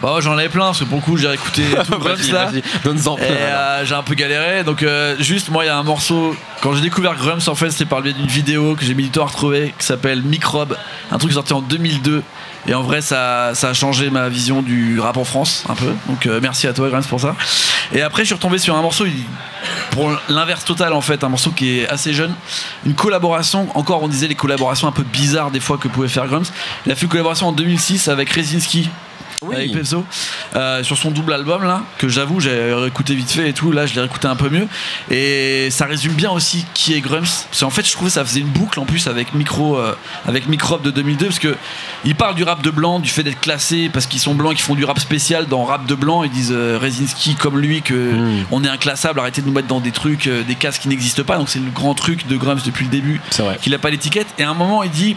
Bah ouais, j'en avais plein parce que pour le coup j'ai écouté tout Grums Vas-y, là. donne-en Et plein. euh, j'ai un peu galéré. Donc euh, juste moi il y a un morceau quand j'ai découvert Grums en fait c'était par le biais d'une vidéo que j'ai mis du temps à retrouver qui s'appelle Microbe un truc sorti en 2002 et en vrai ça, ça a changé ma vision du rap en France un peu. Donc euh, merci à toi Grums pour ça. Et après je suis retombé sur un morceau pour l'inverse total en fait un morceau qui est assez jeune. Une collaboration encore on disait les collaborations un peu bizarres des fois que pouvait faire Grums il a fait une collaboration en 2006 avec Rezinski Oui. avec Pepso euh, sur son double album là que j'avoue j'ai réécouté vite fait et tout là je l'ai réécouté un peu mieux et ça résume bien aussi qui est Grums parce qu'en fait je trouvais que ça faisait une boucle en plus avec Micro euh, avec Microbe de 2002 parce que ils parlent du rap de blanc du fait d'être classés parce qu'ils sont blancs qu'ils font du rap spécial dans rap de blanc ils disent euh, Rezinski comme lui que Mm. on est inclassable arrêtez de nous mettre dans des trucs euh, des cases qui n'existent pas donc c'est le grand truc de Grums depuis le début qu'il a pas l'étiquette. Et à un moment, il dit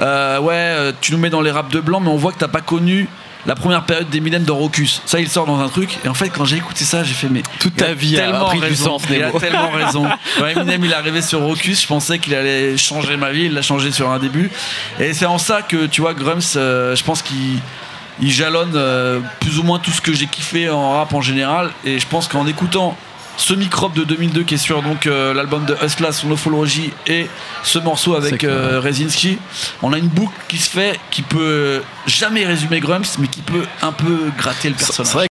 euh, Ouais, tu nous mets dans les raps de blanc, mais on voit que t'as pas connu la première période d'Eminem dans Rocus. Ça, il sort dans un truc. Et en fait, quand j'ai écouté ça, j'ai fait Mais Toute a ta vie a tellement pris du raison. sens, Il a tellement raison. Quand Eminem il est arrivé sur Rocus, je pensais qu'il allait changer ma vie. Il l'a changé sur un début. Et c'est en ça que tu vois, Grums, euh, je pense qu'il. Il jalonne euh, plus ou moins tout ce que j'ai kiffé en rap en général et je pense qu'en écoutant ce microbe de 2002 qui est sur donc euh, l'album de Hustla son et ce morceau avec euh, Rezinski on a une boucle qui se fait qui peut jamais résumer Grumps mais qui peut un peu gratter le personnage